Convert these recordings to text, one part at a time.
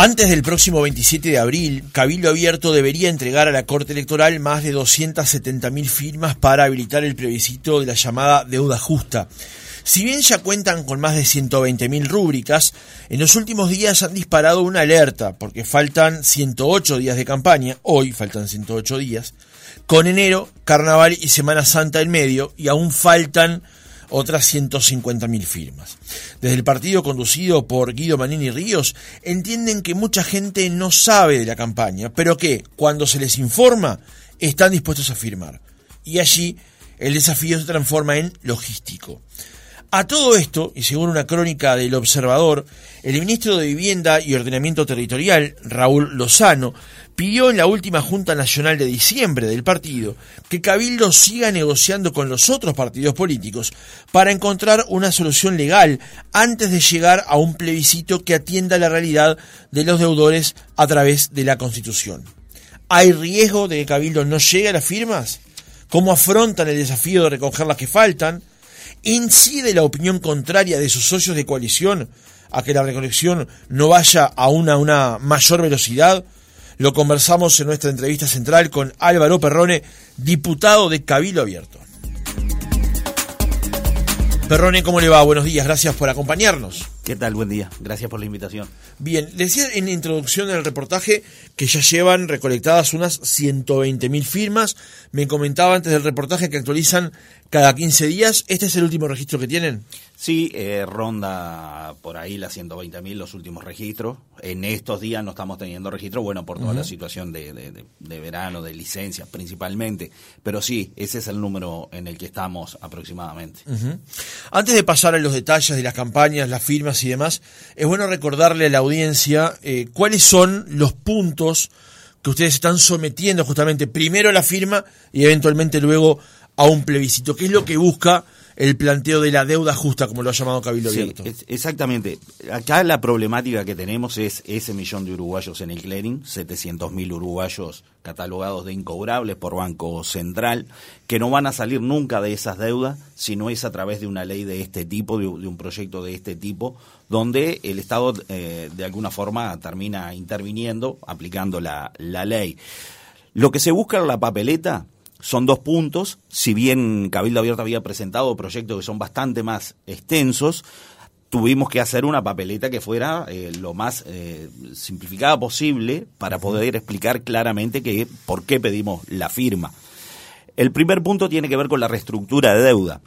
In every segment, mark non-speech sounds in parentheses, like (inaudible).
Antes del próximo 27 de abril, Cabildo Abierto debería entregar a la Corte Electoral más de 270.000 firmas para habilitar el plebiscito de la llamada deuda justa. Si bien ya cuentan con más de 120.000 rúbricas, en los últimos días han disparado una alerta porque faltan 108 días de campaña, hoy faltan 108 días, con enero, carnaval y Semana Santa en medio y aún faltan otras 150.000 firmas. Desde el partido conducido por Guido Manini Ríos entienden que mucha gente no sabe de la campaña, pero que cuando se les informa están dispuestos a firmar. Y allí el desafío se transforma en logístico. A todo esto, y según una crónica del Observador, el ministro de Vivienda y Ordenamiento Territorial, Raúl Lozano, pidió en la última Junta Nacional de diciembre del partido que Cabildo siga negociando con los otros partidos políticos para encontrar una solución legal antes de llegar a un plebiscito que atienda la realidad de los deudores a través de la Constitución. ¿Hay riesgo de que Cabildo no llegue a las firmas? ¿Cómo afrontan el desafío de recoger las que faltan? ¿Incide la opinión contraria de sus socios de coalición a que la recolección no vaya a una, mayor velocidad? Lo conversamos en nuestra entrevista central con Álvaro Perrone, diputado de Cabildo Abierto. Perrone, ¿cómo le va? Buenos días, gracias por acompañarnos. ¿Qué tal? Buen día. Gracias por la invitación. Bien, decía en introducción del reportaje que ya llevan recolectadas unas 120.000 firmas. Me comentaba antes del reportaje que actualizan cada 15 días. ¿Este es el último registro que tienen? Sí, eh, ronda por ahí las 120.000 los últimos registros. En estos días no estamos teniendo registro, bueno, por toda la situación de, de, verano, de licencias principalmente. Pero sí, ese es el número en el que estamos aproximadamente. Antes de pasar a los detalles de las campañas, las firmas, y demás, es bueno recordarle a la audiencia eh, cuáles son los puntos que ustedes están sometiendo justamente primero a la firma y eventualmente luego a un plebiscito. ¿Qué es lo que busca el planteo de la deuda justa, como lo ha llamado Cabildo sí, exactamente. Acá la problemática que tenemos es ese millón de uruguayos en el clearing, 700.000 uruguayos catalogados de incobrables por Banco Central, que no van a salir nunca de esas deudas si no es a través de una ley de este tipo, de, un proyecto de este tipo, donde el Estado eh, de alguna forma termina interviniendo, aplicando la, la ley. Lo que se busca en la papeleta son dos puntos, si bien Cabildo Abierto había presentado proyectos que son bastante más extensos, tuvimos que hacer una papeleta que fuera eh, lo más eh, simplificada posible para poder explicar claramente que, por qué pedimos la firma. El primer punto tiene que ver con la reestructura de deuda.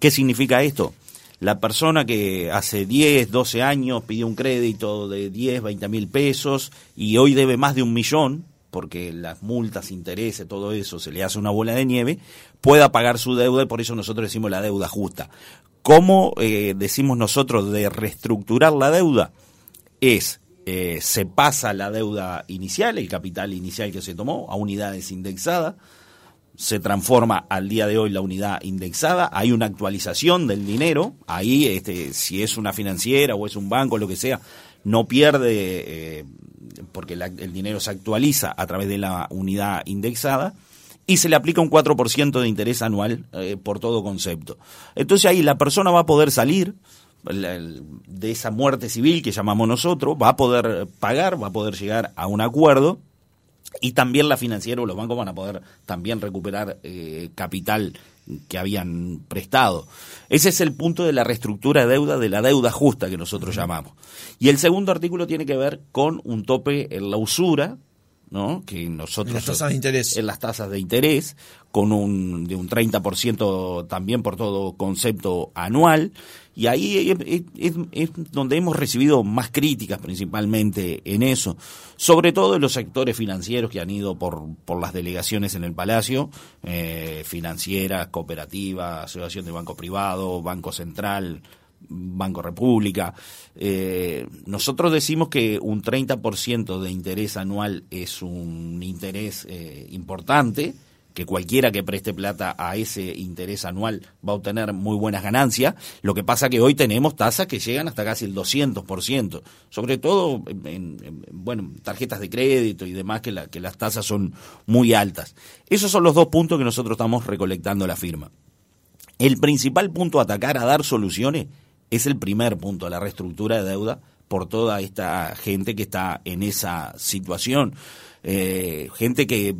¿Qué significa esto? La persona que hace 10, 12 años pidió un crédito de 10, 20 mil pesos y hoy debe más de un millón, porque las multas, intereses, todo eso se le hace una bola de nieve, pueda pagar su deuda y por eso nosotros decimos la deuda justa. ¿Cómo eh, decimos nosotros de reestructurar la deuda? Es, eh, se pasa la deuda inicial, el capital inicial que se tomó, a unidades indexadas, se transforma al día de hoy la unidad indexada, hay una actualización del dinero, ahí este, si es una financiera o es un banco, lo que sea, no pierde eh, porque el dinero se actualiza a través de la unidad indexada, y se le aplica un 4% de interés anual eh, por todo concepto. Entonces ahí la persona va a poder salir de esa muerte civil que llamamos nosotros, va a poder pagar, va a poder llegar a un acuerdo y también la financiera o los bancos van a poder también recuperar eh, capital que habían prestado. Ese es el punto de la reestructura de deuda, de la deuda justa que nosotros llamamos. Y el segundo artículo tiene que ver con un tope en la usura, ¿no? que nosotros... En las tasas de interés. En las tasas de interés, con un, de un 30% también por todo concepto anual, y ahí es, donde hemos recibido más críticas principalmente en eso, sobre todo en los sectores financieros que han ido por, por las delegaciones en el Palacio, eh, financieras, cooperativas, asociación de banco privado, Banco Central, Banco República. Eh, nosotros decimos que un 30% de interés anual es un interés eh, importante, que cualquiera que preste plata a ese interés anual va a obtener muy buenas ganancias. Lo que pasa que hoy tenemos tasas que llegan hasta casi el 200%, sobre todo en, bueno, tarjetas de crédito y demás que, que las tasas son muy altas. Esos son los dos puntos que nosotros estamos recolectando la firma. El principal punto a atacar, a dar soluciones, es el primer punto, la reestructura de deuda, por toda esta gente que está en esa situación. Eh, gente que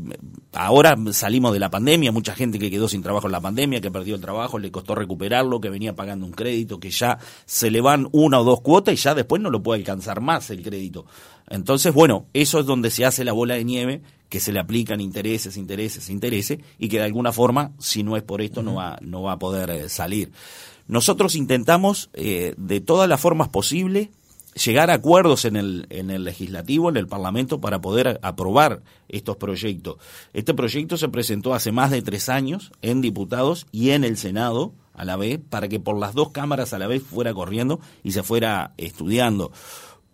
ahora salimos de la pandemia, mucha gente que quedó sin trabajo en la pandemia, que perdió el trabajo, le costó recuperarlo, que venía pagando un crédito, que ya se le van una o dos cuotas y ya después no lo puede alcanzar más el crédito. Entonces, bueno, eso es donde se hace la bola de nieve, que se le aplican intereses, intereses, intereses, y que de alguna forma, si no es por esto, no va, no va a poder eh, salir. Nosotros intentamos, eh, de todas las formas posibles, llegar a acuerdos en el, en el legislativo, en el Parlamento, para poder aprobar estos proyectos. Este proyecto se presentó hace más de tres años en diputados y en el Senado a la vez, para que por las dos cámaras a la vez fuera corriendo y se fuera estudiando.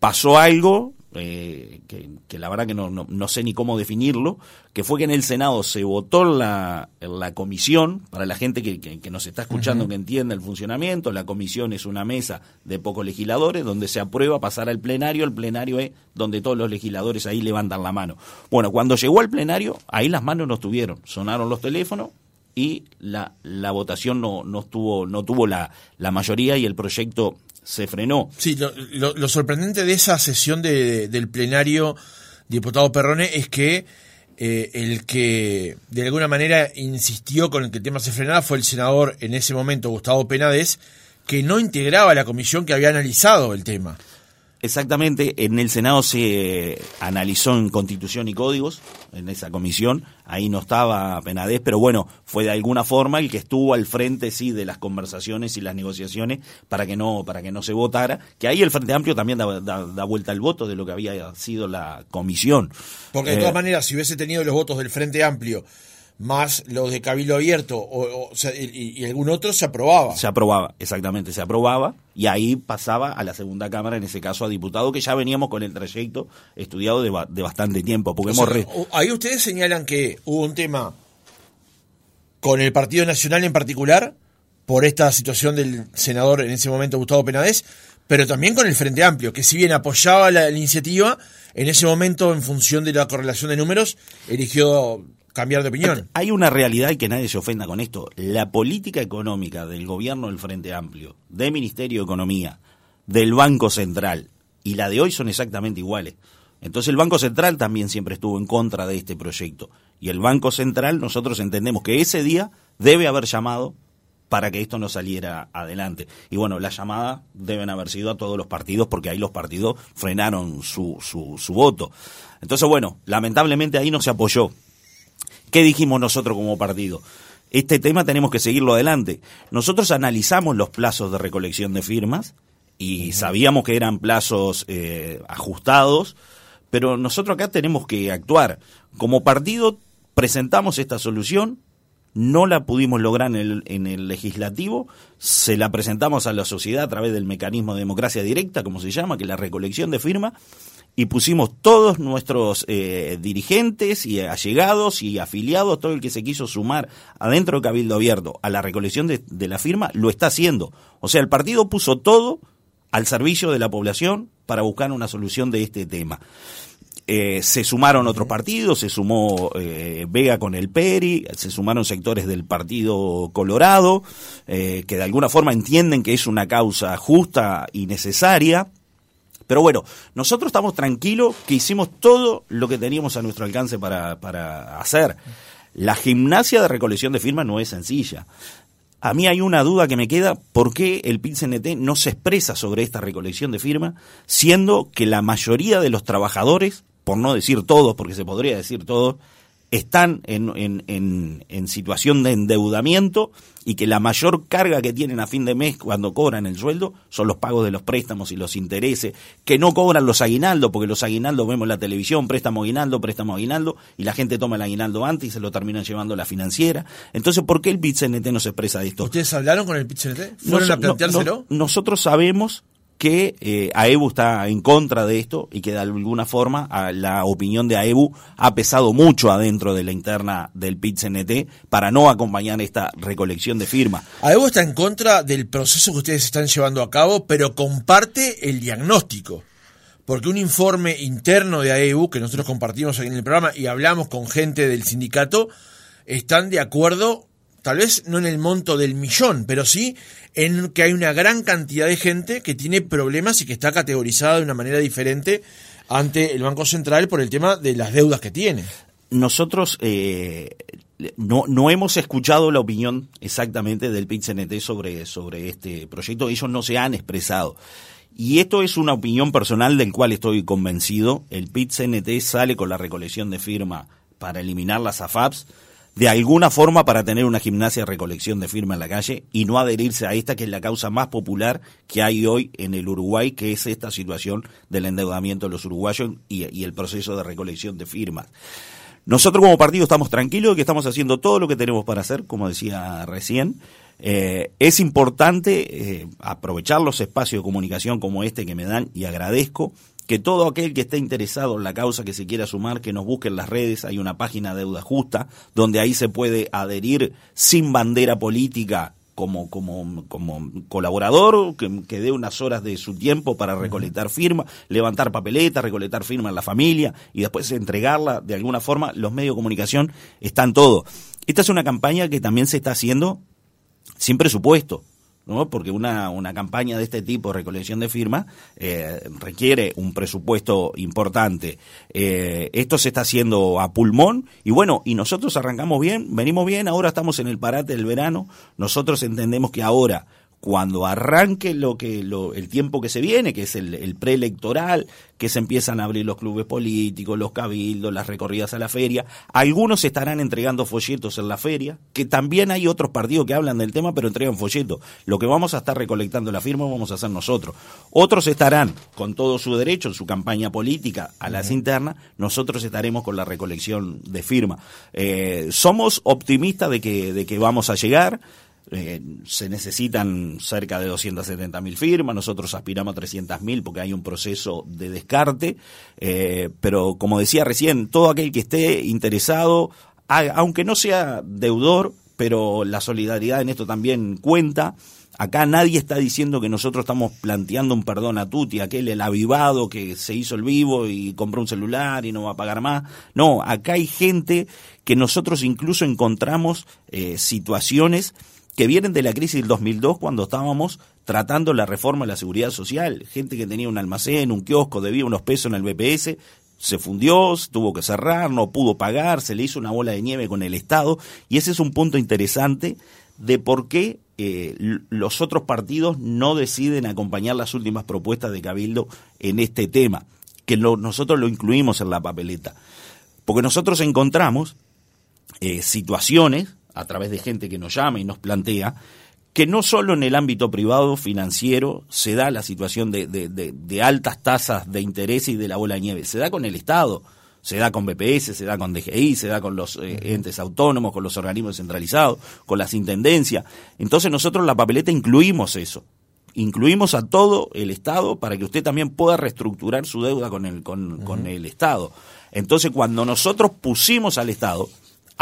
Pasó algo, eh, que, la verdad que no, no, sé ni cómo definirlo, que fue que en el Senado se votó la, la comisión, para la gente que, que, nos está escuchando, que entienda el funcionamiento, la comisión es una mesa de pocos legisladores donde se aprueba pasar al plenario, el plenario es donde todos los legisladores ahí levantan la mano. Bueno, cuando llegó al plenario, ahí las manos no estuvieron, sonaron los teléfonos y la, la votación no, no, estuvo, no tuvo la, la mayoría y el proyecto se frenó. Sí, lo, sorprendente de esa sesión de, del plenario, diputado Perrone, es que eh, el que de alguna manera insistió con el que el tema se frenara fue el senador en ese momento, Gustavo Penades, que no integraba la comisión que había analizado el tema. Exactamente, en el Senado se analizó en Constitución y Códigos, en esa comisión, ahí no estaba Penadez, pero bueno, fue de alguna forma el que estuvo al frente, sí, de las conversaciones y las negociaciones para que no, para que no se votara, que ahí el Frente Amplio también da, vuelta al voto de lo que había sido la comisión. Porque de todas eh, maneras, si hubiese tenido los votos del Frente Amplio, más los de Cabildo Abierto o, y, algún otro se aprobaba. Se aprobaba, exactamente, se aprobaba y ahí pasaba a la segunda Cámara, en ese caso a diputado, que ya veníamos con el trayecto estudiado de, bastante tiempo. Porque Ahí ustedes señalan que hubo un tema con el Partido Nacional en particular, por esta situación del senador en ese momento Gustavo Penades, pero también con el Frente Amplio, que si bien apoyaba la iniciativa, en ese momento, en función de la correlación de números, eligió cambiar de opinión. Hay una realidad y que nadie se ofenda con esto. La política económica del gobierno del Frente Amplio, del Ministerio de Economía, del Banco Central y la de hoy son exactamente iguales. Entonces el Banco Central también siempre estuvo en contra de este proyecto. Y el Banco Central nosotros entendemos que ese día debe haber llamado para que esto no saliera adelante. Y bueno, la llamada deben haber sido a todos los partidos porque ahí los partidos frenaron su, su, su voto. Entonces, bueno, lamentablemente ahí no se apoyó ¿Qué dijimos nosotros como partido? Este tema tenemos que seguirlo adelante. Nosotros analizamos los plazos de recolección de firmas y sabíamos que eran plazos eh, ajustados, pero nosotros acá tenemos que actuar. Como partido presentamos esta solución, no la pudimos lograr en el, en el, legislativo, se la presentamos a la sociedad a través del mecanismo de democracia directa, como se llama, que es la recolección de firmas, y pusimos todos nuestros eh, dirigentes y allegados y afiliados, todo el que se quiso sumar adentro de Cabildo Abierto a la recolección de, la firma, lo está haciendo. O sea, el partido puso todo al servicio de la población para buscar una solución de este tema. Eh, se sumaron otros partidos, se sumó eh, Vega con el Peri, se sumaron sectores del Partido Colorado, que de alguna forma entienden que es una causa justa y necesaria pero bueno, nosotros estamos tranquilos que hicimos todo lo que teníamos a nuestro alcance para, para hacer. La gimnasia de recolección de firmas no es sencilla. A mí hay una duda que me queda, ¿por qué el pit no se expresa sobre esta recolección de firmas, siendo que la mayoría de los trabajadores, por no decir todos, porque se podría decir todos, están en, en, en, situación de endeudamiento y que la mayor carga que tienen a fin de mes cuando cobran el sueldo son los pagos de los préstamos y los intereses, que no cobran los aguinaldos, porque los aguinaldos vemos en la televisión, préstamo aguinaldo, préstamo aguinaldo, y la gente toma el aguinaldo antes y se lo terminan llevando a la financiera. Entonces, ¿por qué el pit no se expresa de esto? ¿Ustedes hablaron con el pit ¿Fueron a planteárselo? nosotros sabemos que eh, AEBU está en contra de esto y que de alguna forma la opinión de AEBU ha pesado mucho adentro de la interna del PIT-CNT para no acompañar esta recolección de firmas. AEBU está en contra del proceso que ustedes están llevando a cabo, pero comparte el diagnóstico. Porque un informe interno de AEBU, que nosotros compartimos aquí en el programa y hablamos con gente del sindicato, están de acuerdo tal vez no en el monto del millón, pero sí en que hay una gran cantidad de gente que tiene problemas y que está categorizada de una manera diferente ante el Banco Central por el tema de las deudas que tiene. Nosotros eh, no, no hemos escuchado la opinión exactamente del pit sobre, sobre este proyecto, ellos no se han expresado. Y esto es una opinión personal del cual estoy convencido. El PIT-CNT sale con la recolección de firma para eliminar las AFAPs, de alguna forma para tener una gimnasia de recolección de firma en la calle y no adherirse a esta que es la causa más popular que hay hoy en el Uruguay, que es esta situación del endeudamiento de los uruguayos y, el proceso de recolección de firmas. Nosotros como partido estamos tranquilos de que estamos haciendo todo lo que tenemos para hacer, como decía recién. Eh, es importante eh, aprovechar los espacios de comunicación como este que me dan y agradezco que todo aquel que esté interesado en la causa que se quiera sumar, que nos busque en las redes, hay una página de Deuda Justa, donde ahí se puede adherir sin bandera política como, como, como colaborador, que, que dé unas horas de su tiempo para recolectar firmas, levantar papeletas, recolectar firmas en la familia y después entregarla de alguna forma. Los medios de comunicación están todo. Esta es una campaña que también se está haciendo sin presupuesto. ¿No? porque una, una campaña de este tipo, recolección de firmas, eh, requiere un presupuesto importante. Eh, esto se está haciendo a pulmón y bueno, y nosotros arrancamos bien, venimos bien, ahora estamos en el parate del verano, nosotros entendemos que ahora cuando arranque lo que lo, el tiempo que se viene, que es el, preelectoral, que se empiezan a abrir los clubes políticos, los cabildos, las recorridas a la feria, algunos estarán entregando folletos en la feria, que también hay otros partidos que hablan del tema, pero entregan folletos. Lo que vamos a estar recolectando la firma vamos a hacer nosotros. Otros estarán con todo su derecho en su campaña política a las internas, nosotros estaremos con la recolección de firma. Eh, somos optimistas de que, de que vamos a llegar. Eh, se necesitan cerca de 270 mil firmas, nosotros aspiramos a 300 mil porque hay un proceso de descarte, eh, pero como decía recién, todo aquel que esté interesado, aunque no sea deudor, pero la solidaridad en esto también cuenta. Acá nadie está diciendo que nosotros estamos planteando un perdón a Tuti, aquel el avivado que se hizo el vivo y compró un celular y no va a pagar más. No, acá hay gente que nosotros incluso encontramos eh, situaciones que vienen de la crisis del 2002 cuando estábamos tratando la reforma de la seguridad social. Gente que tenía un almacén, un kiosco, debía unos pesos en el BPS, se fundió, tuvo que cerrar, no pudo pagar, se le hizo una bola de nieve con el Estado y ese es un punto interesante de por qué eh, los otros partidos no deciden acompañar las últimas propuestas de Cabildo en este tema, que nosotros lo incluimos en la papeleta. Porque nosotros encontramos eh, situaciones a través de gente que nos llama y nos plantea, que no solo en el ámbito privado financiero se da la situación de, de, altas tasas de interés y de la bola de nieve, se da con el Estado, se da con BPS, se da con DGI, se da con los eh, entes autónomos, con los organismos centralizados, con las intendencias. Entonces nosotros en la papeleta incluimos eso. Incluimos a todo el Estado para que usted también pueda reestructurar su deuda con el, con, con el Estado. Entonces, cuando nosotros pusimos al Estado,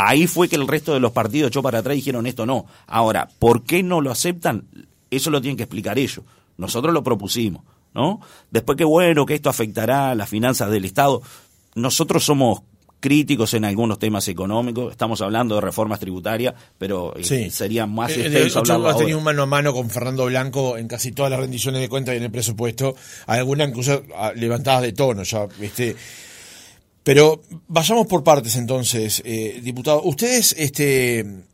Ahí fue que el resto de los partidos echó para atrás y dijeron esto no. Ahora, ¿por qué no lo aceptan? Eso lo tienen que explicar ellos. Nosotros lo propusimos, ¿no? Después que bueno, que esto afectará a las finanzas del Estado. Nosotros somos críticos en algunos temas económicos, estamos hablando de reformas tributarias, pero eh, sería más eh, extenso hablarlo has tenido un mano a mano con Fernando Blanco en casi todas las rendiciones de cuentas y en el presupuesto, algunas incluso ah, levantadas de tono, ya, este pero vayamos por partes entonces, eh, diputado. Ustedes, este,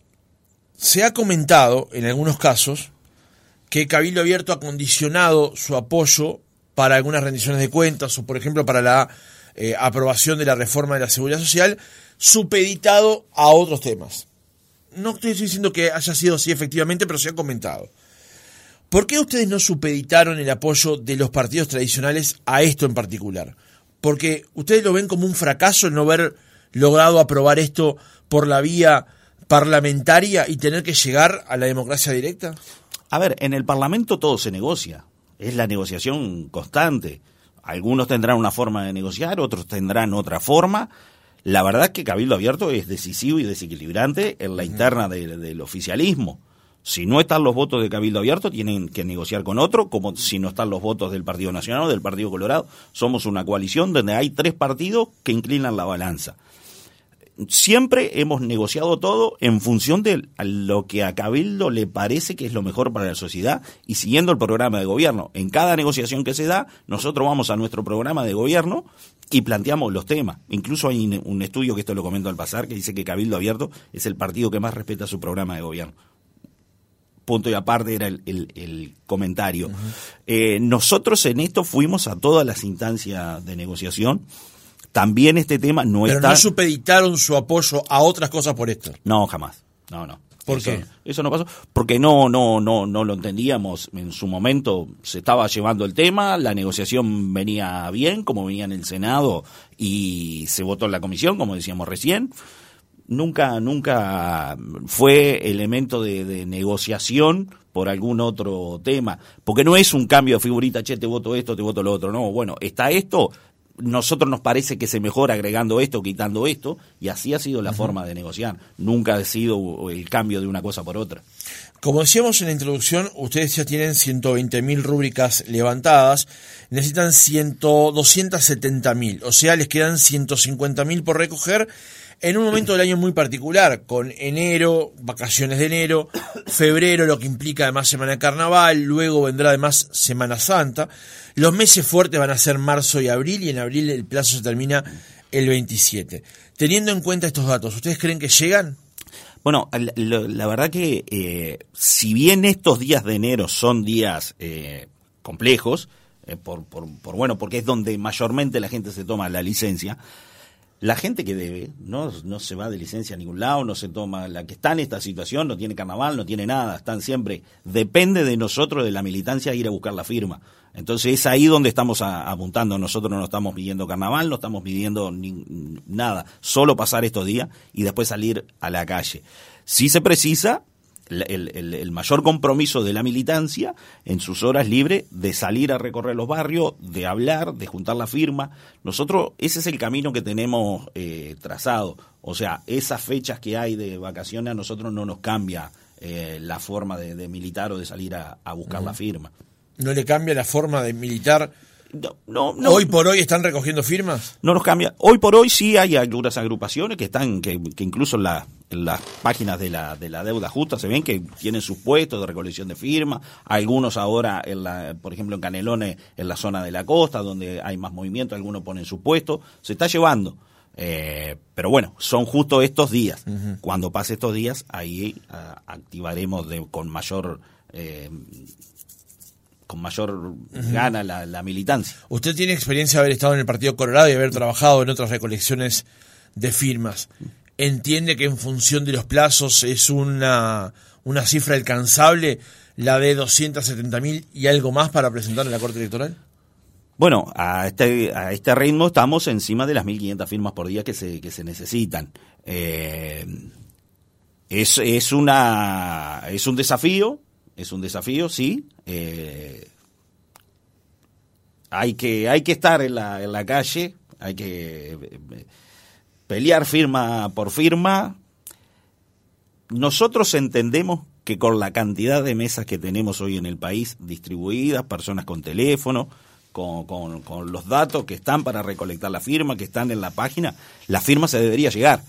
se ha comentado en algunos casos que Cabildo Abierto ha condicionado su apoyo para algunas rendiciones de cuentas o, por ejemplo, para la eh, aprobación de la reforma de la seguridad social, supeditado a otros temas. No estoy diciendo que haya sido así efectivamente, pero se ha comentado. ¿Por qué ustedes no supeditaron el apoyo de los partidos tradicionales a esto en particular? Porque ustedes lo ven como un fracaso el no haber logrado aprobar esto por la vía parlamentaria y tener que llegar a la democracia directa. A ver, en el Parlamento todo se negocia, es la negociación constante. Algunos tendrán una forma de negociar, otros tendrán otra forma. La verdad es que Cabildo Abierto es decisivo y desequilibrante en la interna del oficialismo. Si no están los votos de Cabildo Abierto, tienen que negociar con otro, como si no están los votos del Partido Nacional o del Partido Colorado. Somos una coalición donde hay tres partidos que inclinan la balanza. siempre hemos negociado todo en función de lo que a Cabildo le parece que es lo mejor para la sociedad y siguiendo el programa de gobierno. En cada negociación que se da, nosotros vamos a nuestro programa de gobierno y planteamos los temas. Incluso hay un estudio que esto lo comento al pasar que dice que Cabildo Abierto es el partido que más respeta su programa de gobierno punto y aparte era el, comentario. Eh, nosotros en esto fuimos a todas las instancias de negociación también este tema no Pero está... no supeditaron su apoyo a otras cosas por esto. No, jamás. No, no. ¿Por eso, qué? Eso no pasó. Porque no, no, no, no lo entendíamos. En su momento se estaba llevando el tema, la negociación venía bien, como venía en el Senado, y se votó en la comisión, como decíamos recién. Nunca, nunca fue elemento de, de negociación por algún otro tema. Porque no es un cambio de figurita, che, te voto esto, te voto lo otro. No, bueno, está esto, nosotros nos parece que se mejora agregando esto, quitando esto, y así ha sido la forma de negociar. Nunca ha sido el cambio de una cosa por otra. Como decíamos en la introducción, ustedes ya tienen 120.000 rúbricas levantadas, necesitan 270.000, o sea, les quedan 150.000 por recoger en un momento del año muy particular, con enero, vacaciones de enero, febrero, lo que implica además Semana de Carnaval, luego vendrá además Semana Santa. Los meses fuertes van a ser marzo y abril, y en abril el plazo se termina el 27. Teniendo en cuenta estos datos, ¿ustedes creen que llegan? Bueno, la, verdad que eh, si bien estos días de enero son días eh, complejos, eh, por, por, por, bueno, porque es donde mayormente la gente se toma la licencia, la gente que debe no, no se va de licencia a ningún lado, no se toma, la que está en esta situación no tiene carnaval, no tiene nada, están siempre, depende de nosotros, de la militancia, ir a buscar la firma. Entonces es ahí donde estamos apuntando, nosotros no estamos pidiendo carnaval, no estamos pidiendo nada, solo pasar estos días y después salir a la calle. Si se precisa, el, mayor compromiso de la militancia en sus horas libres de salir a recorrer los barrios, de hablar, de juntar la firma. Nosotros, ese es el camino que tenemos eh, trazado. O sea, esas fechas que hay de vacaciones a nosotros no nos cambia eh, la forma de, militar o de salir a, buscar la firma. ¿No le cambia la forma de militar? No, no, ¿Hoy por hoy están recogiendo firmas? No nos cambia. Hoy por hoy sí hay algunas agrupaciones que están, que, que incluso la, en las páginas de la, de la deuda justa se ven que tienen sus puestos de recolección de firmas, algunos ahora, en la, por ejemplo en Canelones, en la zona de la costa, donde hay más movimiento, algunos ponen su puesto, se está llevando. Eh, pero bueno, son justo estos días. Cuando pase estos días, ahí ah, activaremos de, con mayor... Eh, con mayor gana la, la, militancia. Usted tiene experiencia de haber estado en el Partido Colorado y haber trabajado en otras recolecciones de firmas entiende que en función de los plazos es una, una cifra alcanzable la de 270.000 y algo más para presentar en la Corte Electoral? Bueno, a este, a este ritmo estamos encima de las 1.500 firmas por día que se, que se necesitan. Eh, es, es, una, es un desafío, es un desafío, sí. Eh, hay, que, hay que estar en la, en la calle, hay que pelear firma por firma. Nosotros entendemos que con la cantidad de mesas que tenemos hoy en el país distribuidas, personas con teléfono, con, con, los datos que están para recolectar la firma, que están en la página, la firma se debería llegar.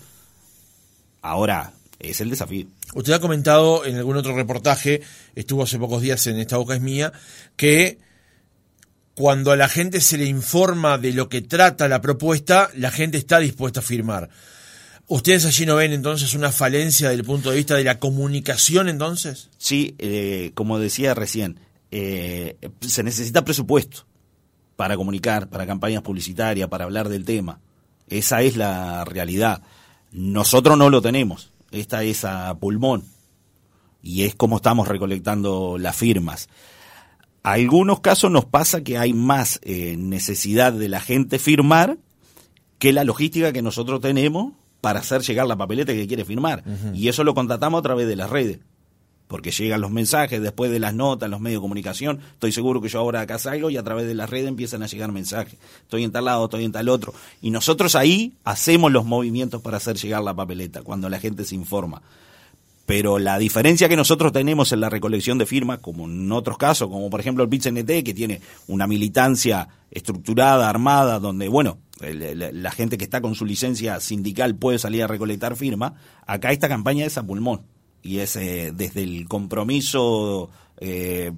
Ahora, es el desafío. Usted ha comentado en algún otro reportaje, estuvo hace pocos días en Esta Boca es Mía, que cuando a la gente se le informa de lo que trata la propuesta, la gente está dispuesta a firmar. ¿Ustedes allí no ven entonces una falencia desde el punto de vista de la comunicación entonces? Sí, eh, como decía recién, eh, se necesita presupuesto para comunicar, para campañas publicitarias, para hablar del tema. Esa es la realidad. Nosotros no lo tenemos. Esta es a pulmón. Y es como estamos recolectando las firmas algunos casos nos pasa que hay más eh, necesidad de la gente firmar que la logística que nosotros tenemos para hacer llegar la papeleta que quiere firmar. Y eso lo contratamos a través de las redes. Porque llegan los mensajes después de las notas, los medios de comunicación. Estoy seguro que yo ahora acá salgo y a través de las redes empiezan a llegar mensajes. Estoy en tal lado, estoy en tal otro. Y nosotros ahí hacemos los movimientos para hacer llegar la papeleta, cuando la gente se informa pero la diferencia que nosotros tenemos en la recolección de firmas, como en otros casos, como por ejemplo el PIT-CNT, que tiene una militancia estructurada, armada, donde, bueno, la gente que está con su licencia sindical puede salir a recolectar firmas, acá esta campaña es a pulmón y es eh, desde el compromiso eh,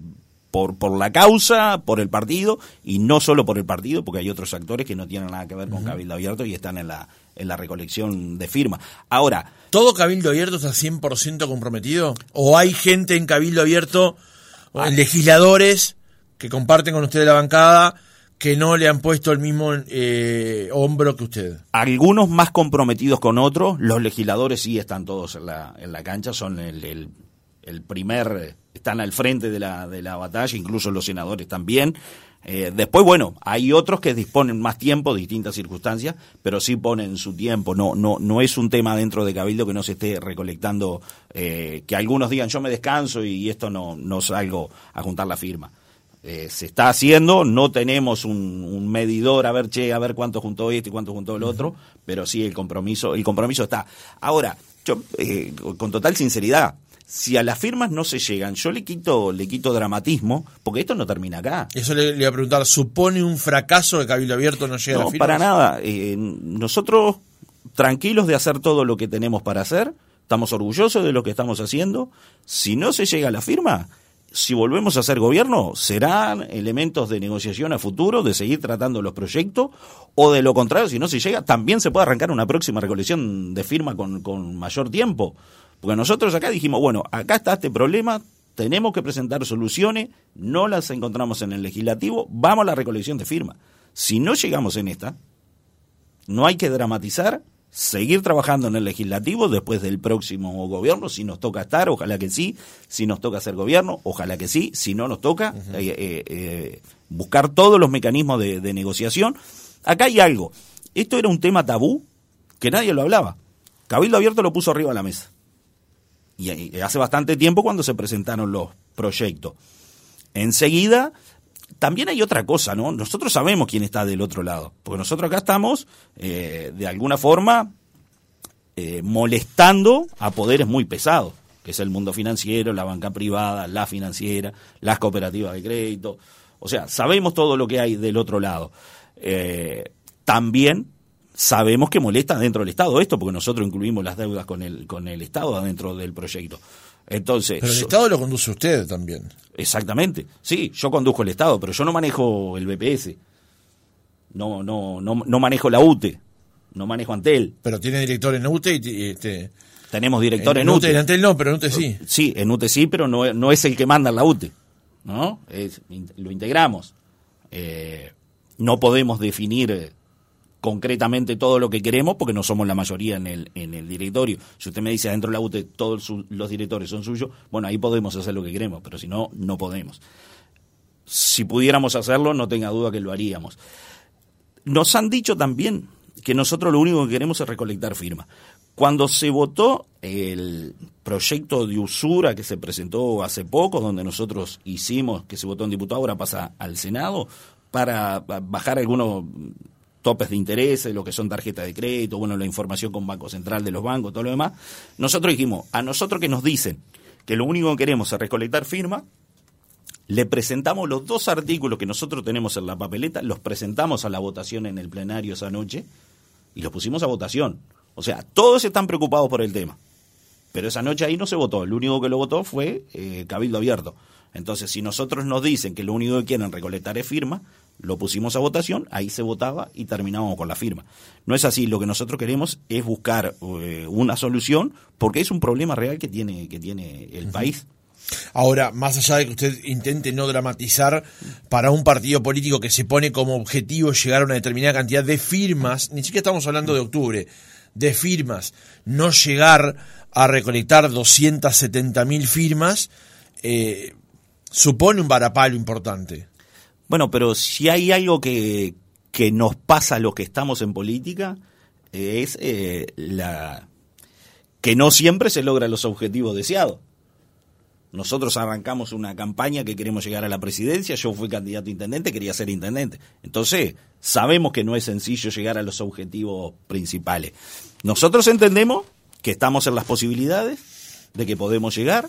por, por la causa, por el partido, y no solo por el partido, porque hay otros actores que no tienen nada que ver con Cabildo Abierto y están en la, en la recolección de firmas. Ahora... ¿Todo Cabildo Abierto está 100% comprometido? ¿O hay gente en Cabildo Abierto, o ah. legisladores que comparten con usted la bancada, que no le han puesto el mismo eh, hombro que usted? Algunos más comprometidos con otros, los legisladores sí están todos en la, en la cancha, son el, el, primer, están al frente de la, de la batalla, incluso los senadores también. Eh, después, bueno, hay otros que disponen más tiempo, distintas circunstancias, pero sí ponen su tiempo. No, no, no es un tema dentro de Cabildo que no se esté recolectando, eh, que algunos digan yo me descanso y esto no, no salgo a juntar la firma. Eh, se está haciendo, no tenemos un, medidor a ver, che, a ver cuánto juntó este y cuánto juntó el otro, pero sí el compromiso, el compromiso está. Ahora, yo, eh, con total sinceridad, si a las firmas no se llegan, yo le quito, le quito dramatismo, porque esto no termina acá. Eso le, voy a preguntar, ¿supone un fracaso de Cabildo Abierto no llega a las firmas? para nada. Eh, nosotros, tranquilos de hacer todo lo que tenemos para hacer, estamos orgullosos de lo que estamos haciendo. Si no se llega a la firma, si volvemos a ser gobierno, serán elementos de negociación a futuro, de seguir tratando los proyectos, o de lo contrario, si no se llega, también se puede arrancar una próxima recolección de firma con, con mayor tiempo. Porque nosotros acá dijimos, bueno, acá está este problema, tenemos que presentar soluciones, no las encontramos en el legislativo, vamos a la recolección de firma. Si no llegamos en esta, no hay que dramatizar, seguir trabajando en el legislativo después del próximo gobierno, si nos toca estar, ojalá que sí, si nos toca ser gobierno, ojalá que sí, si no nos toca, eh, eh, eh, buscar todos los mecanismos de, negociación. Acá hay algo, esto era un tema tabú que nadie lo hablaba. Cabildo Abierto lo puso arriba de la mesa. Y, hace bastante tiempo cuando se presentaron los proyectos. Enseguida también hay otra cosa, ¿no? Nosotros sabemos quién está del otro lado, porque nosotros acá estamos, eh, de alguna forma, eh, molestando a poderes muy pesados, que es el mundo financiero, la banca privada, la financiera, las cooperativas de crédito. O sea, sabemos todo lo que hay del otro lado. Eh, también sabemos que molesta dentro del Estado esto, porque nosotros incluimos las deudas con el, con el Estado adentro del proyecto. Entonces, pero el Estado lo conduce usted también. Exactamente. Sí, yo conduzco el Estado, pero yo no manejo el BPS. No, no, no, no manejo la UTE. No manejo Antel. Pero tiene director en UTE y este, tenemos director en, UTE. En Antel no, pero en UTE sí. Sí, en UTE sí, pero no, no es el que manda en la UTE. ¿No? Es, lo integramos. Eh, no podemos definir concretamente todo lo que queremos porque no somos la mayoría en el, en el directorio. Si usted me dice adentro de la UTE todos los directores son suyos, bueno, ahí podemos hacer lo que queremos, pero si no, no podemos. Si pudiéramos hacerlo, no tenga duda que lo haríamos. Nos han dicho también que nosotros lo único que queremos es recolectar firmas. Cuando se votó el proyecto de usura que se presentó hace poco, donde nosotros hicimos, que se votó en diputado, ahora pasa al Senado, para bajar algunos topes de interés, lo que son tarjetas de crédito, bueno, la información con Banco Central de los bancos, todo lo demás. Nosotros dijimos, a nosotros que nos dicen que lo único que queremos es recolectar firma, le presentamos los dos artículos que nosotros tenemos en la papeleta, los presentamos a la votación en el plenario esa noche y los pusimos a votación. O sea, todos están preocupados por el tema. Pero esa noche ahí no se votó, el único que lo votó fue eh, Cabildo Abierto. Entonces, si nosotros nos dicen que lo único que quieren recolectar es firma, lo pusimos a votación, ahí se votaba y terminábamos con la firma. No es así, lo que nosotros queremos es buscar eh, una solución porque es un problema real que tiene, que tiene el país. Ahora, más allá de que usted intente no dramatizar para un partido político que se pone como objetivo llegar a una determinada cantidad de firmas, ni siquiera estamos hablando de octubre, de firmas, no llegar a recolectar 270 mil firmas, eh, supone un varapalo importante. Bueno, pero si hay algo que, que nos pasa a los que estamos en política, es eh, la que no siempre se logran los objetivos deseados. Nosotros arrancamos una campaña que queremos llegar a la presidencia, yo fui candidato a intendente, quería ser intendente. Entonces, sabemos que no es sencillo llegar a los objetivos principales. Nosotros entendemos que estamos en las posibilidades, de que podemos llegar.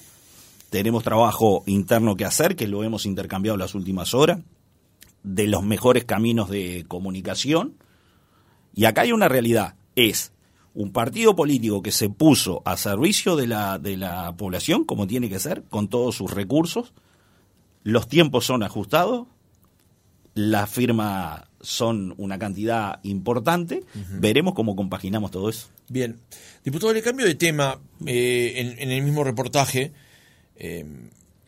Tenemos trabajo interno que hacer, que lo hemos intercambiado las últimas horas, de los mejores caminos de comunicación. Y acá hay una realidad, es un partido político que se puso a servicio de la, de la población, como tiene que ser, con todos sus recursos, los tiempos son ajustados, las firmas son una cantidad importante, veremos cómo compaginamos todo eso. Bien, diputado, le cambio de tema eh, en, el mismo reportaje. Eh,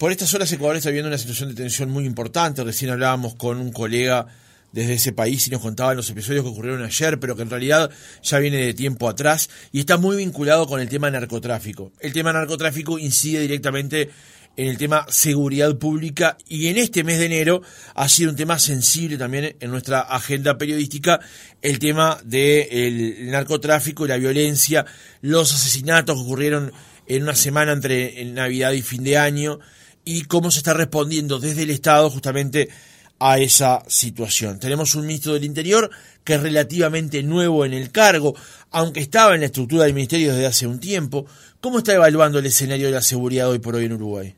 por estas horas Ecuador está viviendo una situación de tensión muy importante, recién hablábamos con un colega desde ese país y nos contaban los episodios que ocurrieron ayer, pero que en realidad ya viene de tiempo atrás y está muy vinculado con el tema narcotráfico. El tema narcotráfico incide directamente en el tema seguridad pública y en este mes de enero ha sido un tema sensible también en nuestra agenda periodística el tema del narcotráfico y la violencia, los asesinatos que ocurrieron en una semana entre Navidad y fin de año y cómo se está respondiendo desde el Estado justamente a esa situación. Tenemos un ministro del Interior que es relativamente nuevo en el cargo, aunque estaba en la estructura del ministerio desde hace un tiempo. ¿Cómo está evaluando el escenario de la seguridad hoy por hoy en Uruguay?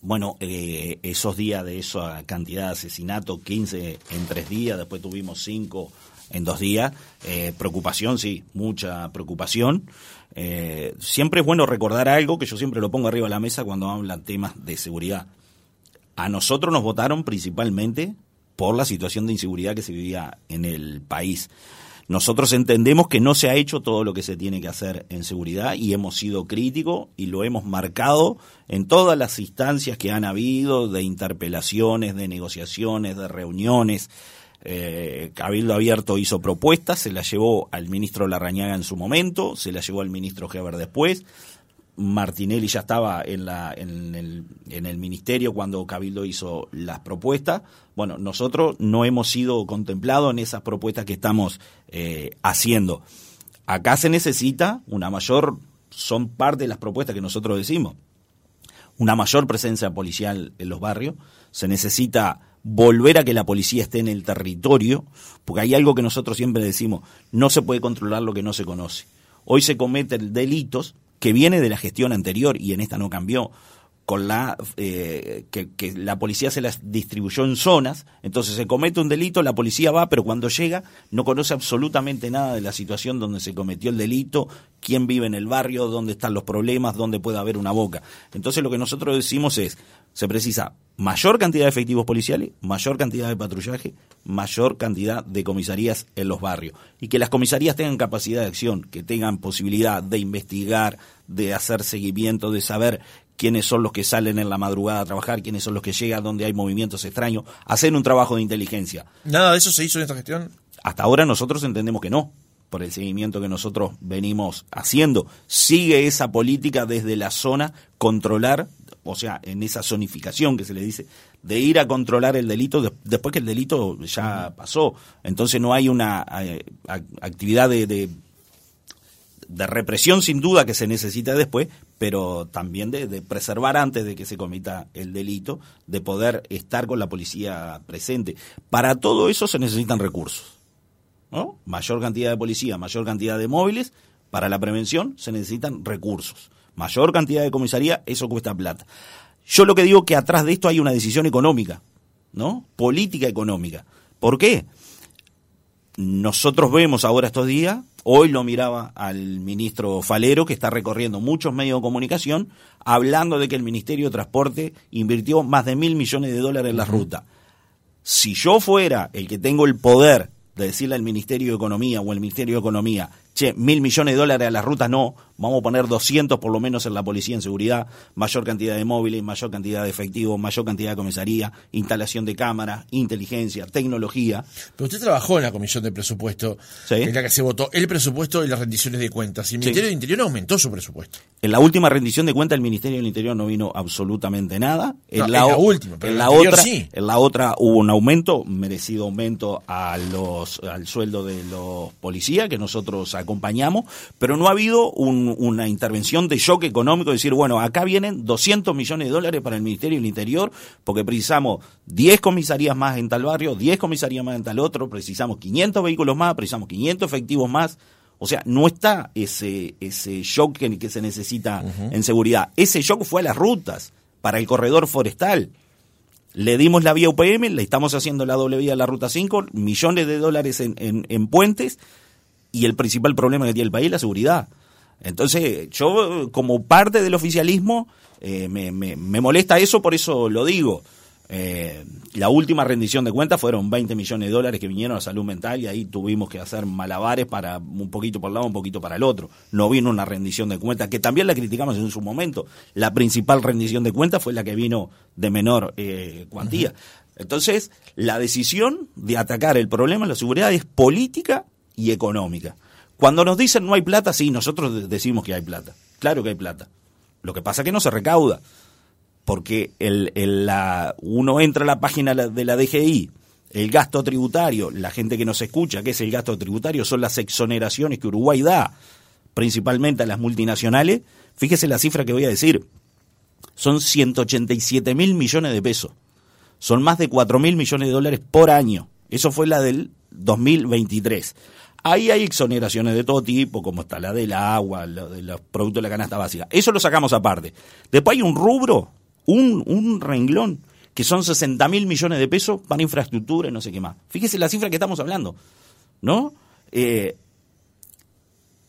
Bueno, eh, esos días de esa cantidad de asesinatos, 15 en tres días, después tuvimos 5 en dos días, eh, preocupación, sí, mucha preocupación. Eh, siempre es bueno recordar algo que yo siempre lo pongo arriba de la mesa cuando hablan temas de seguridad. A nosotros nos votaron principalmente por la situación de inseguridad que se vivía en el país. Nosotros entendemos que no se ha hecho todo lo que se tiene que hacer en seguridad y hemos sido críticos y lo hemos marcado en todas las instancias que han habido de interpelaciones, de negociaciones, de reuniones. Eh, Cabildo Abierto hizo propuestas, se las llevó al ministro Larrañaga en su momento, se las llevó al ministro Heber después, Martinelli ya estaba en, el ministerio cuando Cabildo hizo las propuestas. Bueno, nosotros no hemos sido contemplados en esas propuestas que estamos eh, haciendo. Acá se necesita una mayor, son parte de las propuestas que nosotros decimos, una mayor presencia policial en los barrios, se necesita volver a que la policía esté en el territorio, porque hay algo que nosotros siempre decimos, no se puede controlar lo que no se conoce. Hoy se cometen delitos que viene de la gestión anterior y en esta no cambió con la eh, que, la policía se las distribuyó en zonas, entonces se comete un delito, la policía va, pero cuando llega no conoce absolutamente nada de la situación donde se cometió el delito, quién vive en el barrio, dónde están los problemas, dónde puede haber una boca. Entonces lo que nosotros decimos es, se precisa mayor cantidad de efectivos policiales, mayor cantidad de patrullaje, mayor cantidad de comisarías en los barrios y que las comisarías tengan capacidad de acción, que tengan posibilidad de investigar, de hacer seguimiento, de saber quiénes son los que salen en la madrugada a trabajar, quiénes son los que llegan, donde hay movimientos extraños, hacer un trabajo de inteligencia. ¿Nada de eso se hizo en esta gestión? Hasta ahora nosotros entendemos que no, por el seguimiento que nosotros venimos haciendo. Sigue esa política desde la zona, controlar, o sea, en esa zonificación que se le dice, de ir a controlar el delito después que el delito ya pasó. Entonces no hay una eh, actividad de de represión sin duda que se necesita después, pero también de, preservar antes de que se cometa el delito, de poder estar con la policía presente. Para todo eso se necesitan recursos. ¿no? Mayor cantidad de policía, mayor cantidad de móviles, para la prevención se necesitan recursos. Mayor cantidad de comisaría, eso cuesta plata. Yo lo que digo que atrás de esto hay una decisión económica, ¿no? Política económica. ¿Por qué? Nosotros vemos ahora estos días Hoy lo miraba al ministro Falero, que está recorriendo muchos medios de comunicación, hablando de que el Ministerio de Transporte invirtió más de mil millones de dólares en la ruta. Si yo fuera el que tengo el poder de decirle al Ministerio de Economía o al Ministerio de Economía, che, mil millones de dólares a las rutas no, vamos a poner 200 por lo menos en la policía en seguridad, mayor cantidad de móviles, mayor cantidad de efectivos, mayor cantidad de comisaría, instalación de cámaras, inteligencia, tecnología. Pero usted trabajó en la Comisión de Presupuesto, en la que se votó el presupuesto y las rendiciones de cuentas. Y el Ministerio del Interior aumentó su presupuesto. En la última rendición de cuentas el Ministerio del Interior no vino absolutamente nada. En, la, última, pero en la otra, sí. En la otra hubo un aumento, merecido aumento a los, al sueldo de los policías que nosotros acompañamos, pero no ha habido una intervención de shock económico, decir, bueno, acá vienen 200 millones de dólares para el Ministerio del Interior, porque precisamos 10 comisarías más en tal barrio, 10 comisarías más en tal otro, precisamos 500 vehículos más, precisamos 500 efectivos más. O sea, no está ese, ese shock que, que se necesita en seguridad. Ese shock fue a las rutas, para el corredor forestal. Le dimos la vía UPM, le estamos haciendo la doble vía a la ruta 5, millones de dólares en, en, puentes, y el principal problema que tiene el país es la seguridad. Entonces, yo como parte del oficialismo, eh, me, me, me molesta eso, por eso lo digo. Eh, la última rendición de cuentas fueron 20 millones de dólares que vinieron a salud mental y ahí tuvimos que hacer malabares para un poquito por un lado, un poquito para el otro. No vino una rendición de cuentas, que también la criticamos en su momento. La principal rendición de cuentas fue la que vino de menor eh, cuantía. Entonces, la decisión de atacar el problema de la seguridad es política y económica. Cuando nos dicen no hay plata, sí, nosotros decimos que hay plata. Claro que hay plata. Lo que pasa es que no se recauda porque el, la, uno entra a la página de la DGI, el gasto tributario, la gente que nos escucha, ¿qué es el gasto tributario? Son las exoneraciones que Uruguay da, principalmente a las multinacionales. Fíjese la cifra que voy a decir, son 187 mil millones de pesos, son más de 4 mil millones de dólares por año. Eso fue la del 2023. Ahí hay exoneraciones de todo tipo, como está la del agua, de los productos de la canasta básica. Eso lo sacamos aparte. Después hay un rubro un, un renglón que son 60 mil millones de pesos para infraestructura y no sé qué más. Fíjese la cifra que estamos hablando, ¿no? Eh,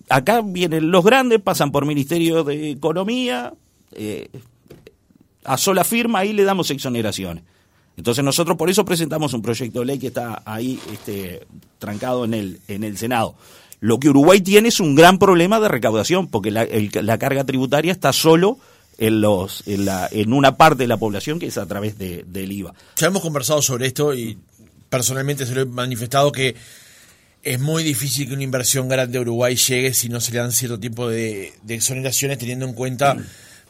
acá vienen los grandes, pasan por Ministerio de Economía, eh, a sola firma ahí le damos exoneraciones. Entonces nosotros por eso presentamos un proyecto de ley que está ahí este, trancado en el, en el Senado. Lo que Uruguay tiene es un gran problema de recaudación, porque la, la carga tributaria está solo en, los, en, la, en una parte de la población que es a través de, del IVA. Ya hemos conversado sobre esto y personalmente se lo he manifestado que es muy difícil que una inversión grande a Uruguay llegue si no se le dan cierto tipo de, exoneraciones, teniendo en cuenta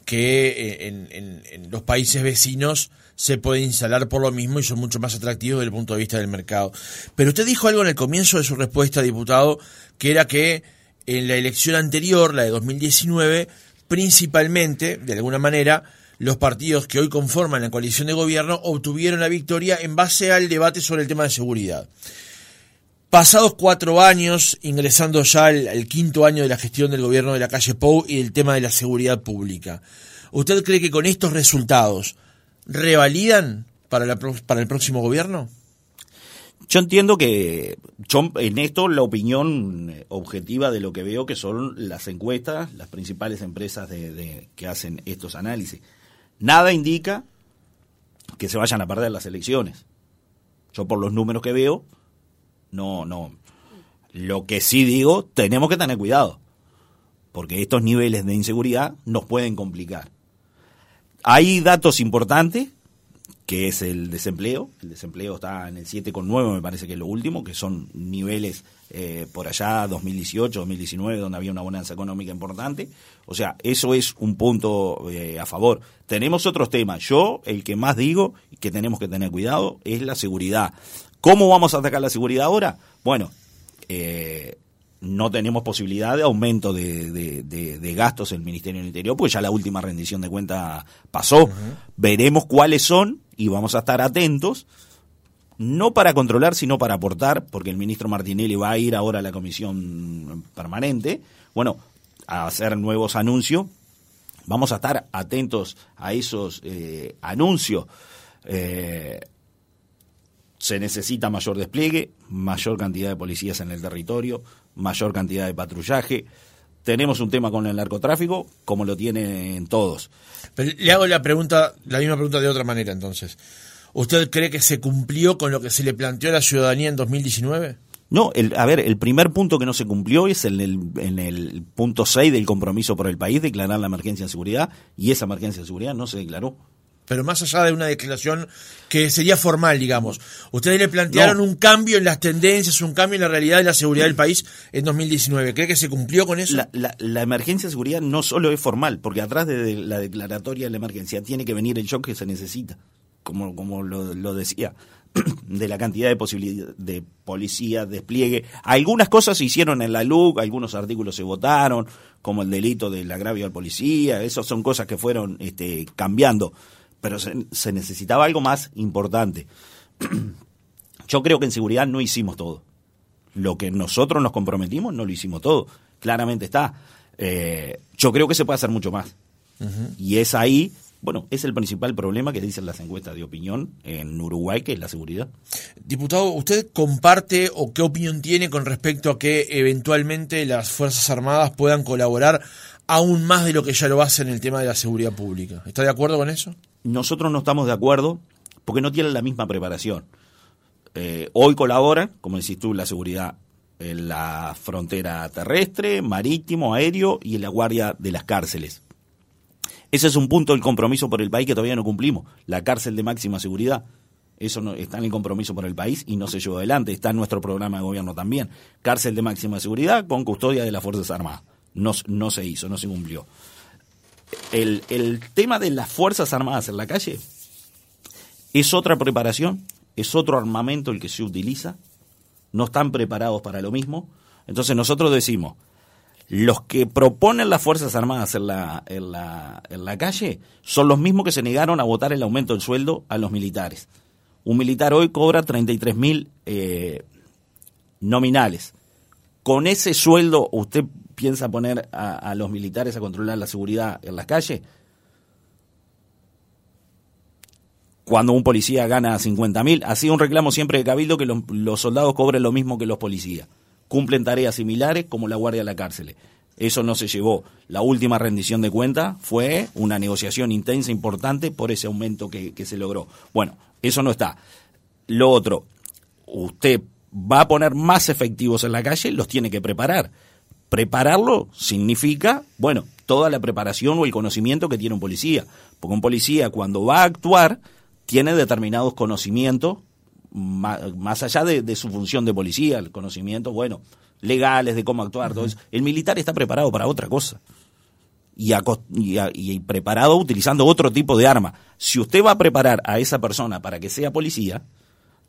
que eh, en, en, los países vecinos se puede instalar por lo mismo y son mucho más atractivos desde el punto de vista del mercado. Pero usted dijo algo en el comienzo de su respuesta, diputado, que era que en la elección anterior, la de 2019, principalmente, de alguna manera, los partidos que hoy conforman la coalición de gobierno obtuvieron la victoria en base al debate sobre el tema de seguridad. Pasados cuatro años, ingresando ya al, quinto año de la gestión del gobierno de la calle Pou y el tema de la seguridad pública, ¿usted cree que con estos resultados revalidan para, para el próximo gobierno? Yo entiendo que en esto la opinión objetiva de lo que veo que son las encuestas, las principales empresas de, que hacen estos análisis. Nada indica que se vayan a perder las elecciones. Yo por los números que veo, no, no. Lo que sí digo, tenemos que tener cuidado, porque estos niveles de inseguridad nos pueden complicar. Hay datos importantes que es el desempleo. El desempleo está en el 7,9, me parece que es lo último, que son niveles eh, por allá 2018, 2019, donde había una bonanza económica importante. O sea, eso es un punto eh, a favor. Tenemos otros temas. Yo, el que más digo que tenemos que tener cuidado es la seguridad. ¿Cómo vamos a atacar la seguridad ahora? Bueno, eh, no tenemos posibilidad de aumento de, gastos en el Ministerio del Interior, porque ya la última rendición de cuenta pasó. Veremos cuáles son y vamos a estar atentos, no para controlar, sino para aportar, porque el ministro Martinelli va a ir ahora a la comisión permanente, bueno, a hacer nuevos anuncios. Vamos a estar atentos a esos eh, anuncios. Eh, se necesita mayor despliegue, mayor cantidad de policías en el territorio, mayor cantidad de patrullaje. Tenemos un tema con el narcotráfico, como lo tienen todos. le hago la pregunta, la misma pregunta de otra manera entonces. ¿Usted cree que se cumplió con lo que se le planteó a la ciudadanía en 2019? No, el, a ver, el primer punto que no se cumplió es en el, en el punto 6 del compromiso por el país, declarar la emergencia de seguridad, y esa emergencia de seguridad no se declaró pero más allá de una declaración que sería formal, digamos. Ustedes le plantearon un cambio en las tendencias, un cambio en la realidad de la seguridad del país en 2019. ¿Cree que se cumplió con eso? La, emergencia de seguridad no solo es formal, porque atrás de la declaratoria de la emergencia tiene que venir el shock que se necesita, como, como lo, decía (clears throat) de la cantidad de posibilidades de policía, despliegue. Algunas cosas se hicieron en la LUC, algunos artículos se votaron, como el delito del agravio al policía, esas son cosas que fueron este, cambiando pero se, necesitaba algo más importante. (clears throat) Yo creo que en seguridad no hicimos todo. Lo que nosotros nos comprometimos no lo hicimos todo. Claramente está. Eh, yo creo que se puede hacer mucho más. Y es ahí, bueno, es el principal problema que dicen las encuestas de opinión en Uruguay, que es la seguridad. Diputado, ¿usted comparte o qué opinión tiene con respecto a que eventualmente las Fuerzas Armadas puedan colaborar aún más de lo que ya lo hace en el tema de la seguridad pública? ¿Está de acuerdo con eso? Nosotros no estamos de acuerdo porque no tienen la misma preparación. Eh, hoy colaboran, como decís tú, la seguridad en la frontera terrestre, marítimo, aéreo y en la guardia de las cárceles. Ese es un punto del compromiso por el país que todavía no cumplimos, la cárcel de máxima seguridad. Eso no, está en el compromiso por el país y no se llevó adelante. Está en nuestro programa de gobierno también. Cárcel de máxima seguridad con custodia de las Fuerzas Armadas. No, no se hizo, no se cumplió. El, el tema de las Fuerzas Armadas en la calle es otra preparación, es otro armamento el que se utiliza. No están preparados para lo mismo. Entonces nosotros decimos, los que proponen las Fuerzas Armadas en la, en la, en la calle son los mismos que se negaron a votar el aumento del sueldo a los militares. Un militar hoy cobra 33 mil eh, nominales. ¿Con ese sueldo usted piensa poner a, los militares a controlar la seguridad en las calles? Cuando un policía gana 50 mil, así un reclamo siempre de Cabildo que los soldados cobren lo mismo que los policías cumplen tareas similares como la guardia de la cárcel. Eso no se llevó. La última rendición de cuenta fue una negociación intensa, importante, por ese aumento que, se logró. Bueno, eso no está. Lo otro, usted va a poner más efectivos en la calle, los tiene que preparar. Prepararlo significa, bueno, toda la preparación o el conocimiento que tiene un policía. Porque un policía cuando va a actuar tiene determinados conocimientos más, allá de, su función de policía, el conocimiento, bueno, legales de cómo actuar, todo eso, el militar está preparado para otra cosa. Y, y, preparado utilizando otro tipo de arma. Si usted va a preparar a esa persona para que sea policía,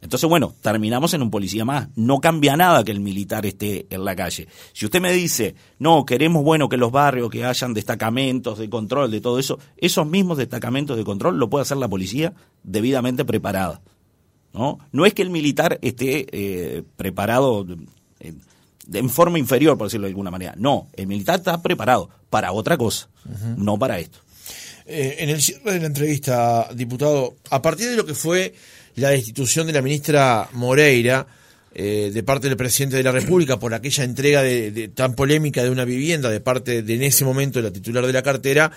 entonces, bueno, terminamos en un policía más. No cambia nada que el militar esté en la calle. Si usted me dice, no, queremos, bueno, que los barrios, que hayan destacamentos de control, de todo eso, esos mismos destacamentos de control lo puede hacer la policía debidamente preparada. ¿no? No es que el militar esté eh, preparado eh, en forma inferior, por decirlo de alguna manera. No, el militar está preparado para otra cosa, no para esto. Eh, en el cierre de la entrevista, diputado, a partir de lo que fue la destitución de la ministra Moreira, de parte del presidente de la República por aquella entrega de, tan polémica de una vivienda de parte de en ese momento la titular de la cartera,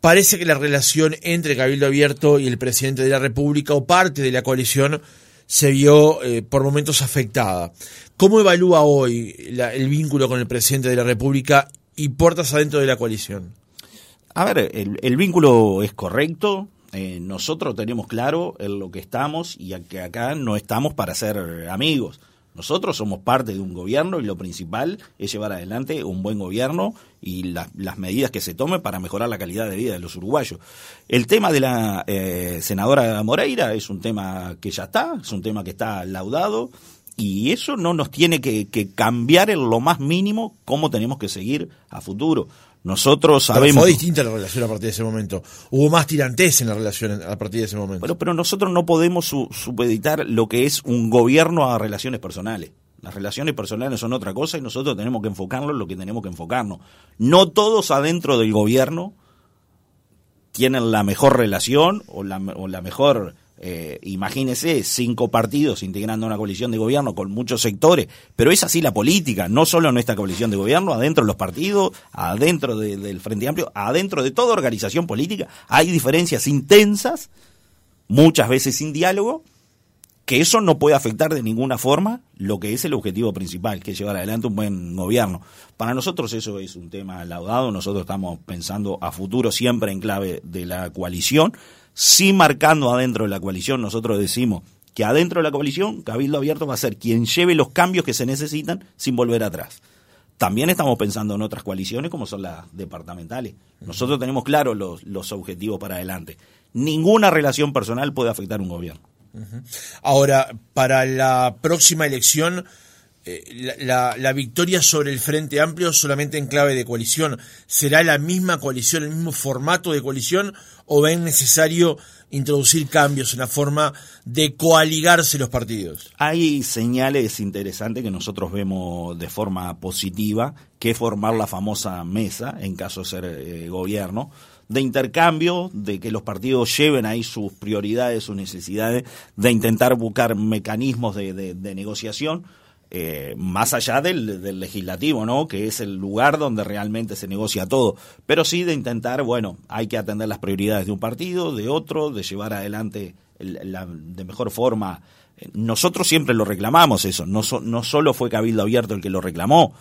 parece que la relación entre Cabildo Abierto y el presidente de la República o parte de la coalición se vio eh, por momentos afectada. ¿Cómo evalúa hoy el vínculo con el presidente de la República y puertas adentro de la coalición? A ver, el, vínculo es correcto. Eh, nosotros tenemos claro en lo que estamos y que acá no estamos para ser amigos. Nosotros somos parte de un gobierno y lo principal es llevar adelante un buen gobierno y las medidas que se tomen para mejorar la calidad de vida de los uruguayos. El tema de la eh, senadora Moreira es un tema que ya está, es un tema que está laudado y eso no nos tiene que, que cambiar en lo más mínimo cómo tenemos que seguir a futuro. Nosotros sabemos. fue distinta la relación a partir de ese momento. Hubo más tirantes en la relación a partir de ese momento. Pero, pero nosotros no podemos supeditar lo que es un gobierno a relaciones personales. Las relaciones personales son otra cosa y nosotros tenemos que enfocarnos en lo que tenemos que enfocarnos. No todos adentro del gobierno tienen la mejor relación o la, o la mejor eh, imagínese cinco partidos integrando una coalición de gobierno con muchos sectores, pero es así la política, no solo en esta coalición de gobierno, adentro de los partidos, adentro del Frente Amplio, adentro de toda organización política, hay diferencias intensas, muchas veces sin diálogo, que eso no puede afectar de ninguna forma lo que es el objetivo principal, que es llevar adelante un buen gobierno. Para nosotros eso es un tema laudado, nosotros estamos pensando a futuro siempre en clave de la coalición, sí marcando adentro de la coalición, nosotros decimos que adentro de la coalición, Cabildo Abierto va a ser quien lleve los cambios que se necesitan sin volver atrás. También estamos pensando en otras coaliciones como son las departamentales. Nosotros tenemos claros los, objetivos para adelante. Ninguna relación personal puede afectar un gobierno. Ahora, para la próxima elección, eh, la, la, victoria sobre el Frente Amplio solamente en clave de coalición. ¿Será la misma coalición, el mismo formato de coalición o ven necesario introducir cambios en la forma de coaligarse los partidos? Hay señales interesantes que nosotros vemos de forma positiva, que formar la famosa mesa, en caso de ser eh, gobierno, de intercambio, de que los partidos lleven ahí sus prioridades, sus necesidades, de intentar buscar mecanismos de, negociación, eh, más allá del, del, legislativo, ¿no? Que es el lugar donde realmente se negocia todo. Pero sí de intentar, bueno, hay que atender las prioridades de un partido, de otro, de llevar adelante la, de mejor forma. Nosotros siempre lo reclamamos eso, no, no solo fue Cabildo Abierto el que lo reclamó,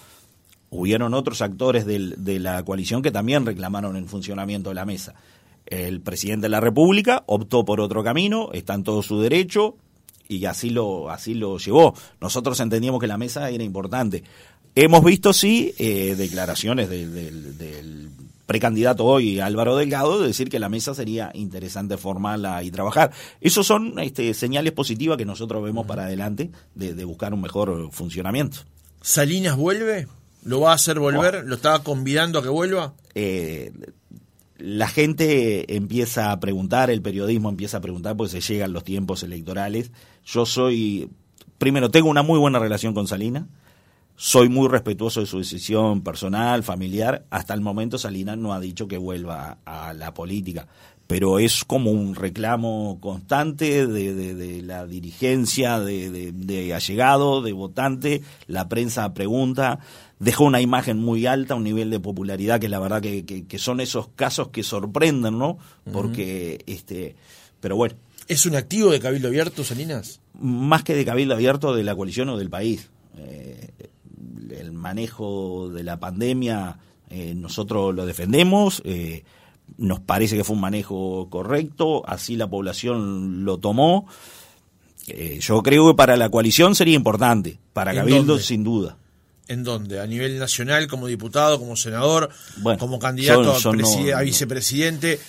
hubieron otros actores de la coalición que también reclamaron el funcionamiento de la mesa. El presidente de la República optó por otro camino, está en todo su derecho y así lo, así lo llevó. Nosotros entendíamos que la mesa era importante. Hemos visto, sí, eh, declaraciones del precandidato hoy, Álvaro Delgado, de decir que la mesa sería interesante formarla y trabajar. Esos son este, señales positivas que nosotros vemos para adelante de, de buscar un mejor funcionamiento. ¿Salinas vuelve? ¿Lo va a hacer volver? ¿Lo estaba convidando a que vuelva? Eh, la gente empieza a preguntar, el periodismo empieza a preguntar porque se llegan los tiempos electorales. Yo soy, primero, tengo una muy buena relación con Salina, soy muy respetuoso de su decisión personal, familiar. Hasta el momento Salina no ha dicho que vuelva a la política, pero es como un reclamo constante de, la dirigencia, de, de allegado, de votante, la prensa pregunta dejó una imagen muy alta, un nivel de popularidad que la verdad que, que, son esos casos que sorprenden, ¿no? Porque, este, pero bueno. ¿Es un activo de Cabildo Abierto, Salinas? Más que de Cabildo Abierto, de la coalición o del país. Eh, el manejo de la pandemia, eh, nosotros lo defendemos. Eh, nos parece que fue un manejo correcto, así la población lo tomó. yo creo que para la coalición sería importante, para Cabildo sin duda. ¿En dónde? ¿A nivel nacional, como diputado, como senador, como candidato a, vicepresidente,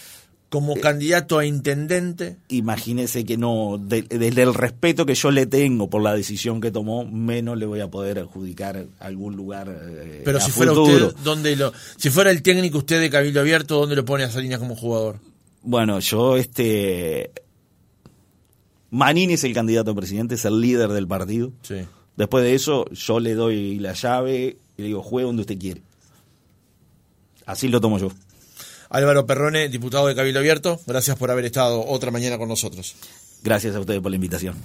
como candidato a intendente? Imagínese que no, desde el respeto que yo le tengo por la decisión que tomó, menos le voy a poder adjudicar algún lugar. Eh, Pero si fuera usted, ¿dónde lo, si fuera el técnico usted de Cabildo Abierto, ¿dónde lo pone a Salinas como jugador? Bueno, yo este. Manini es el candidato a presidente, es el líder del partido. Sí Después de eso, yo le doy la llave y le digo, juegue donde usted quiere. Así lo tomo yo. Álvaro Perrone, diputado de Cabildo Abierto, gracias por haber estado otra mañana con nosotros. Gracias a ustedes por la invitación.